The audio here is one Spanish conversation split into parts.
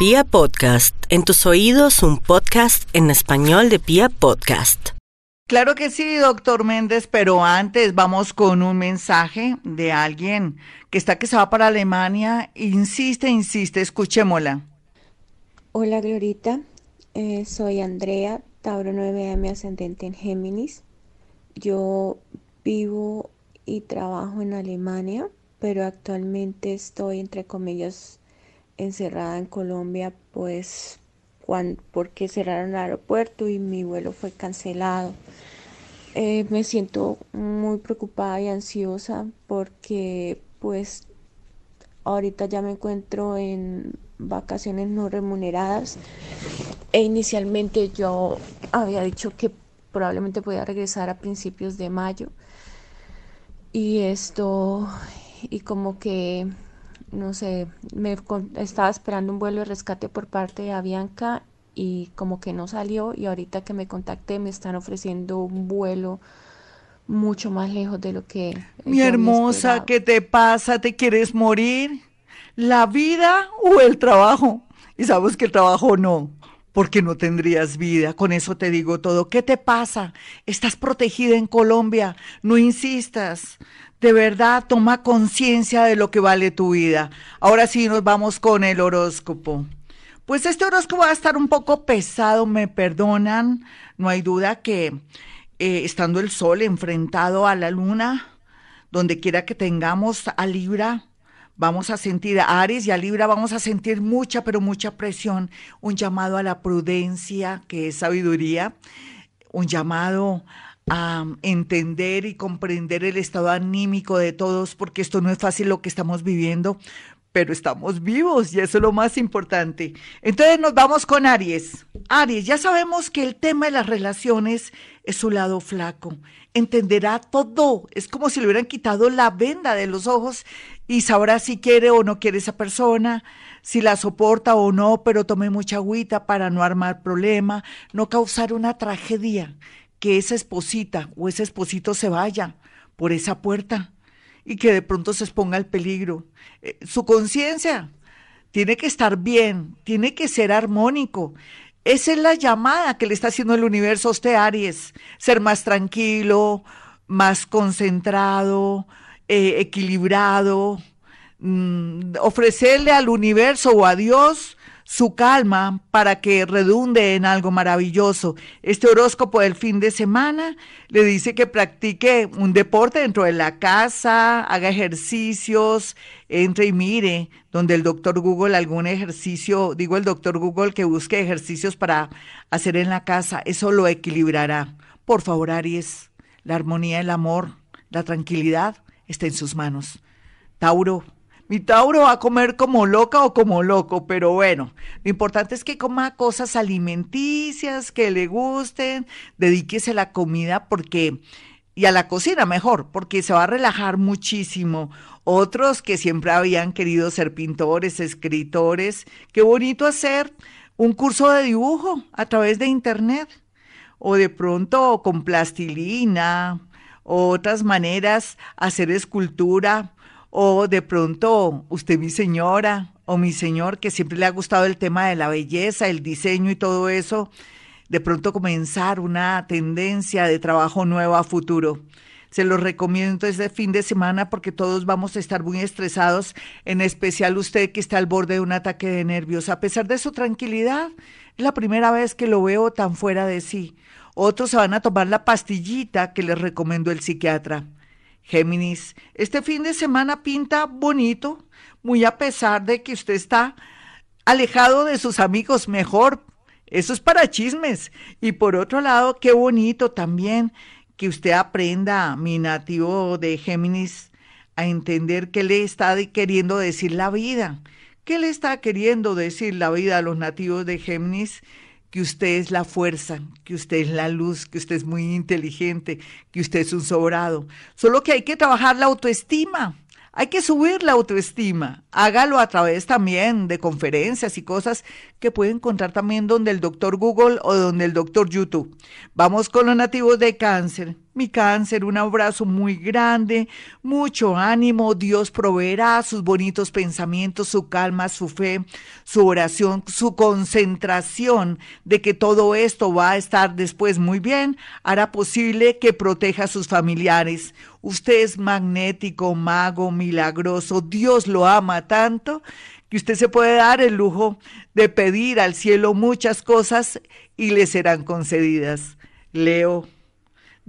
Pia Podcast, en tus oídos un podcast en español de Pia Podcast. Claro que sí, doctor Méndez, pero antes vamos con un mensaje de alguien que está que se va para Alemania. Insiste, insiste, escuchémosla. Hola Glorita, eh, soy Andrea, Tauro 9M ascendente en Géminis. Yo vivo y trabajo en Alemania, pero actualmente estoy entre comillas encerrada en Colombia, pues porque cerraron el aeropuerto y mi vuelo fue cancelado. Eh, me siento muy preocupada y ansiosa porque pues ahorita ya me encuentro en vacaciones no remuneradas e inicialmente yo había dicho que probablemente podía regresar a principios de mayo y esto y como que no sé, me estaba esperando un vuelo de rescate por parte de Avianca y como que no salió y ahorita que me contacté me están ofreciendo un vuelo mucho más lejos de lo que... Mi hermosa, ¿qué te pasa? ¿Te quieres morir? ¿La vida o el trabajo? Y sabes que el trabajo no, porque no tendrías vida. Con eso te digo todo. ¿Qué te pasa? Estás protegida en Colombia. No insistas de verdad toma conciencia de lo que vale tu vida. Ahora sí nos vamos con el horóscopo. Pues este horóscopo va a estar un poco pesado, me perdonan. No hay duda que eh, estando el sol enfrentado a la luna, donde quiera que tengamos a Libra, vamos a sentir a Aries y a Libra vamos a sentir mucha, pero mucha presión, un llamado a la prudencia, que es sabiduría, un llamado a entender y comprender el estado anímico de todos, porque esto no es fácil lo que estamos viviendo, pero estamos vivos y eso es lo más importante. Entonces nos vamos con Aries. Aries, ya sabemos que el tema de las relaciones es su lado flaco. Entenderá todo. Es como si le hubieran quitado la venda de los ojos y sabrá si quiere o no quiere esa persona, si la soporta o no, pero tome mucha agüita para no armar problema, no causar una tragedia que esa esposita o ese esposito se vaya por esa puerta y que de pronto se exponga al peligro. Eh, su conciencia tiene que estar bien, tiene que ser armónico. Esa es la llamada que le está haciendo el universo a usted, Aries. Ser más tranquilo, más concentrado, eh, equilibrado, mm, ofrecerle al universo o a Dios su calma para que redunde en algo maravilloso. Este horóscopo del fin de semana le dice que practique un deporte dentro de la casa, haga ejercicios, entre y mire donde el doctor Google algún ejercicio, digo el doctor Google que busque ejercicios para hacer en la casa, eso lo equilibrará. Por favor, Aries, la armonía, el amor, la tranquilidad está en sus manos. Tauro, mi Tauro va a comer como loca o como loco, pero bueno, lo importante es que coma cosas alimenticias que le gusten, dedíquese a la comida porque y a la cocina mejor, porque se va a relajar muchísimo. Otros que siempre habían querido ser pintores, escritores, qué bonito hacer un curso de dibujo a través de internet o de pronto con plastilina, otras maneras hacer escultura o de pronto usted mi señora o mi señor que siempre le ha gustado el tema de la belleza, el diseño y todo eso, de pronto comenzar una tendencia de trabajo nuevo a futuro. Se los recomiendo este fin de semana porque todos vamos a estar muy estresados, en especial usted que está al borde de un ataque de nervios. A pesar de su tranquilidad, es la primera vez que lo veo tan fuera de sí. Otros se van a tomar la pastillita que les recomendó el psiquiatra. Géminis, este fin de semana pinta bonito, muy a pesar de que usted está alejado de sus amigos mejor. Eso es para chismes. Y por otro lado, qué bonito también que usted aprenda, mi nativo de Géminis, a entender qué le está queriendo decir la vida. ¿Qué le está queriendo decir la vida a los nativos de Géminis? Que usted es la fuerza, que usted es la luz, que usted es muy inteligente, que usted es un sobrado. Solo que hay que trabajar la autoestima. Hay que subir la autoestima. Hágalo a través también de conferencias y cosas que puede encontrar también donde el doctor Google o donde el doctor YouTube. Vamos con los nativos de cáncer. Mi cáncer, un abrazo muy grande, mucho ánimo, Dios proveerá sus bonitos pensamientos, su calma, su fe, su oración, su concentración de que todo esto va a estar después muy bien, hará posible que proteja a sus familiares. Usted es magnético, mago, milagroso, Dios lo ama tanto que usted se puede dar el lujo de pedir al cielo muchas cosas y le serán concedidas. Leo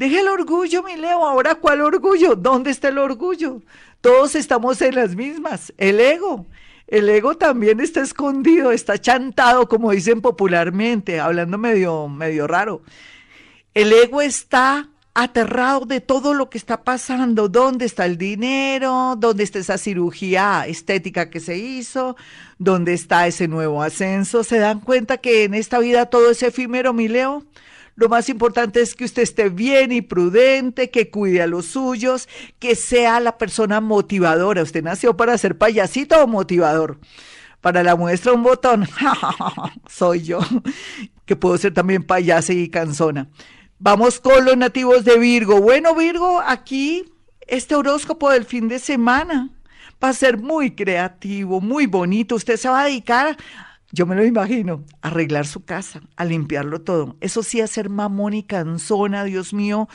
Deje el orgullo, mi Leo. Ahora, ¿cuál orgullo? ¿Dónde está el orgullo? Todos estamos en las mismas. El ego. El ego también está escondido, está chantado, como dicen popularmente, hablando medio, medio raro. El ego está aterrado de todo lo que está pasando. ¿Dónde está el dinero? ¿Dónde está esa cirugía estética que se hizo? ¿Dónde está ese nuevo ascenso? ¿Se dan cuenta que en esta vida todo es efímero, mi Leo? Lo más importante es que usted esté bien y prudente, que cuide a los suyos, que sea la persona motivadora. ¿Usted nació para ser payasito o motivador? Para la muestra un botón. Soy yo, que puedo ser también payasa y canzona. Vamos con los nativos de Virgo. Bueno, Virgo, aquí este horóscopo del fin de semana va a ser muy creativo, muy bonito. Usted se va a dedicar yo me lo imagino, arreglar su casa, a limpiarlo todo. Eso sí, hacer mamón y canzona, Dios mío.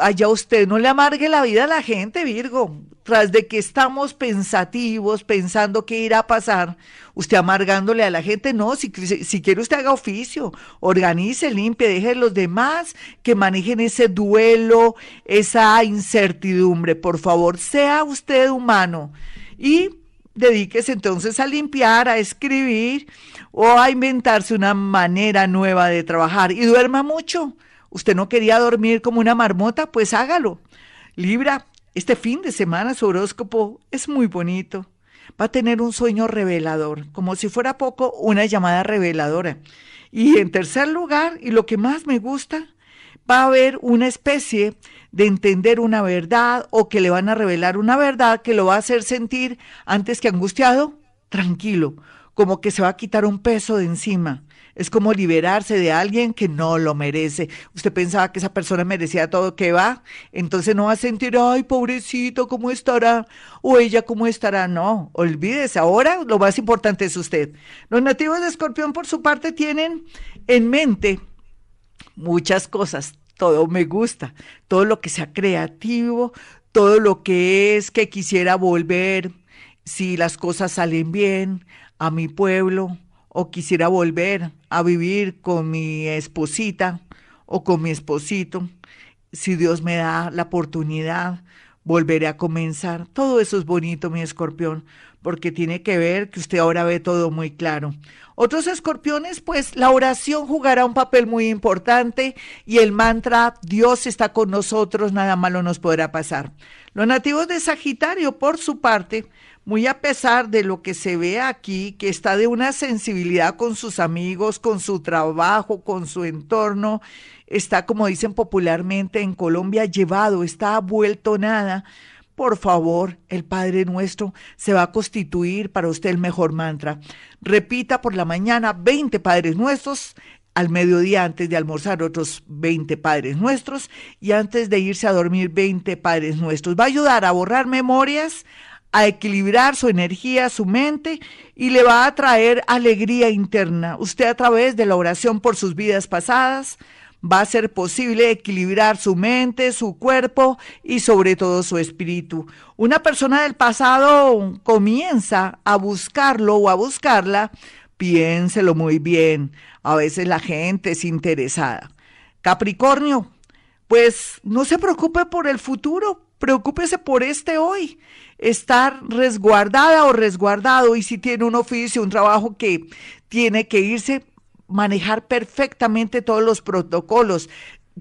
Allá usted no le amargue la vida a la gente, Virgo. Tras de que estamos pensativos, pensando qué irá a pasar, usted amargándole a la gente, no, si, si quiere usted haga oficio, organice, limpie, deje a los demás que manejen ese duelo, esa incertidumbre. Por favor, sea usted humano. Y dedíquese entonces a limpiar, a escribir o a inventarse una manera nueva de trabajar y duerma mucho. Usted no quería dormir como una marmota, pues hágalo. Libra, este fin de semana su horóscopo es muy bonito. Va a tener un sueño revelador, como si fuera poco, una llamada reveladora. Y en tercer lugar, y lo que más me gusta, va a haber una especie de entender una verdad o que le van a revelar una verdad que lo va a hacer sentir antes que angustiado, tranquilo, como que se va a quitar un peso de encima. Es como liberarse de alguien que no lo merece. Usted pensaba que esa persona merecía todo que va, entonces no va a sentir, ay, pobrecito, ¿cómo estará? O ella, ¿cómo estará? No, olvídese. Ahora lo más importante es usted. Los nativos de Escorpión, por su parte, tienen en mente muchas cosas, todo me gusta, todo lo que sea creativo, todo lo que es que quisiera volver, si las cosas salen bien, a mi pueblo, o quisiera volver a vivir con mi esposita o con mi esposito, si Dios me da la oportunidad, volveré a comenzar. Todo eso es bonito, mi escorpión, porque tiene que ver que usted ahora ve todo muy claro. Otros escorpiones, pues la oración jugará un papel muy importante y el mantra Dios está con nosotros, nada malo nos podrá pasar. Los nativos de Sagitario, por su parte, muy a pesar de lo que se ve aquí, que está de una sensibilidad con sus amigos, con su trabajo, con su entorno, está, como dicen popularmente en Colombia, llevado, está vuelto nada por favor, el Padre nuestro se va a constituir para usted el mejor mantra. Repita por la mañana 20 Padres nuestros, al mediodía antes de almorzar otros 20 Padres nuestros y antes de irse a dormir 20 Padres nuestros. Va a ayudar a borrar memorias, a equilibrar su energía, su mente y le va a traer alegría interna. Usted a través de la oración por sus vidas pasadas, va a ser posible equilibrar su mente, su cuerpo y sobre todo su espíritu. Una persona del pasado comienza a buscarlo o a buscarla, piénselo muy bien. A veces la gente es interesada. Capricornio, pues no se preocupe por el futuro, preocúpese por este hoy. Estar resguardada o resguardado y si tiene un oficio, un trabajo que tiene que irse, manejar perfectamente todos los protocolos.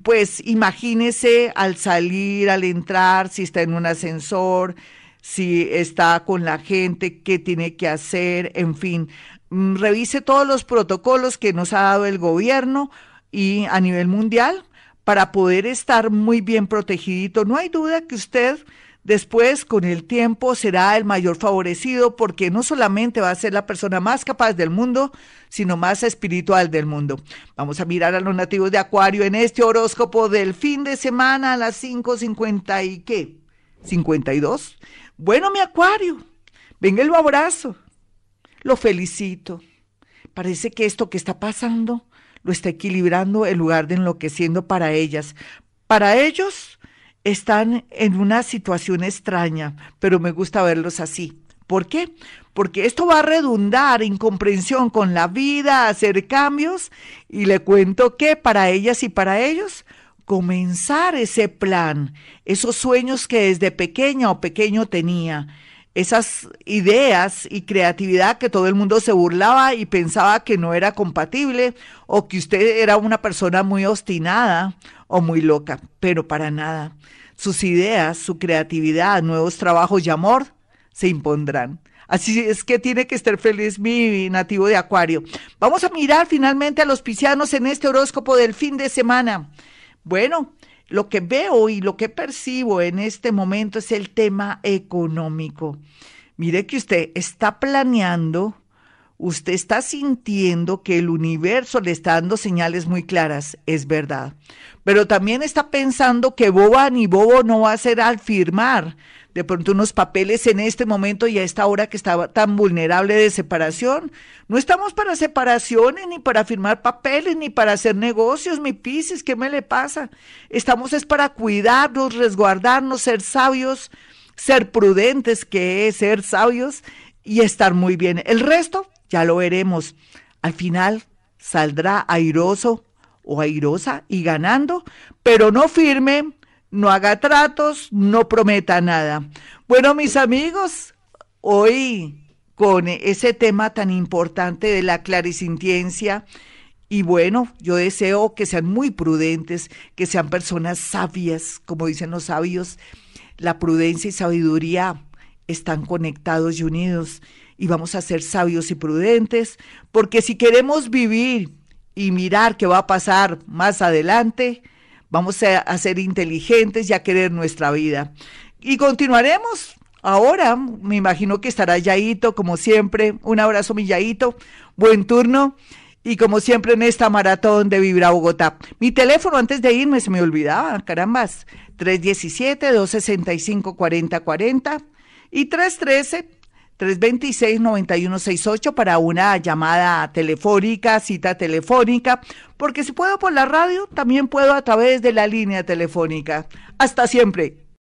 Pues imagínese al salir, al entrar, si está en un ascensor, si está con la gente, qué tiene que hacer, en fin, mm, revise todos los protocolos que nos ha dado el gobierno y a nivel mundial para poder estar muy bien protegidito. No hay duda que usted después con el tiempo será el mayor favorecido porque no solamente va a ser la persona más capaz del mundo, sino más espiritual del mundo. Vamos a mirar a los nativos de Acuario en este horóscopo del fin de semana a las 5.50 y qué? 52. Bueno, mi Acuario, venga el abrazo. Lo felicito. Parece que esto que está pasando lo está equilibrando en lugar de enloqueciendo para ellas. Para ellos están en una situación extraña, pero me gusta verlos así. ¿Por qué? Porque esto va a redundar en comprensión con la vida, hacer cambios, y le cuento que para ellas y para ellos, comenzar ese plan, esos sueños que desde pequeña o pequeño tenía, esas ideas y creatividad que todo el mundo se burlaba y pensaba que no era compatible o que usted era una persona muy obstinada o muy loca, pero para nada. Sus ideas, su creatividad, nuevos trabajos y amor se impondrán. Así es que tiene que estar feliz mi nativo de Acuario. Vamos a mirar finalmente a los piscianos en este horóscopo del fin de semana. Bueno, lo que veo y lo que percibo en este momento es el tema económico. Mire que usted está planeando, usted está sintiendo que el universo le está dando señales muy claras, es verdad. Pero también está pensando que boba ni bobo no va a ser al firmar de pronto unos papeles en este momento y a esta hora que estaba tan vulnerable de separación. No estamos para separaciones, ni para firmar papeles, ni para hacer negocios, mi Pisces, ¿qué me le pasa? Estamos es para cuidarnos, resguardarnos, ser sabios, ser prudentes, que es ser sabios y estar muy bien. El resto ya lo veremos. Al final saldrá airoso o airosa y ganando, pero no firme no haga tratos, no prometa nada. Bueno, mis amigos, hoy con ese tema tan importante de la clarisintiencia, y bueno, yo deseo que sean muy prudentes, que sean personas sabias, como dicen los sabios, la prudencia y sabiduría están conectados y unidos y vamos a ser sabios y prudentes, porque si queremos vivir y mirar qué va a pasar más adelante, Vamos a, ser inteligentes y a querer nuestra vida. Y continuaremos. Ahora, me imagino que estará Yaito, como siempre. Un abrazo, mi Yaito. Buen turno. Y como siempre en esta maratón de Vibra Bogotá. Mi teléfono antes de irme se me olvidaba, carambas. 317-265-4040 y 313 326-9168 para una llamada telefónica, cita telefónica, porque si puedo por la radio, también puedo a través de la línea telefónica. Hasta siempre.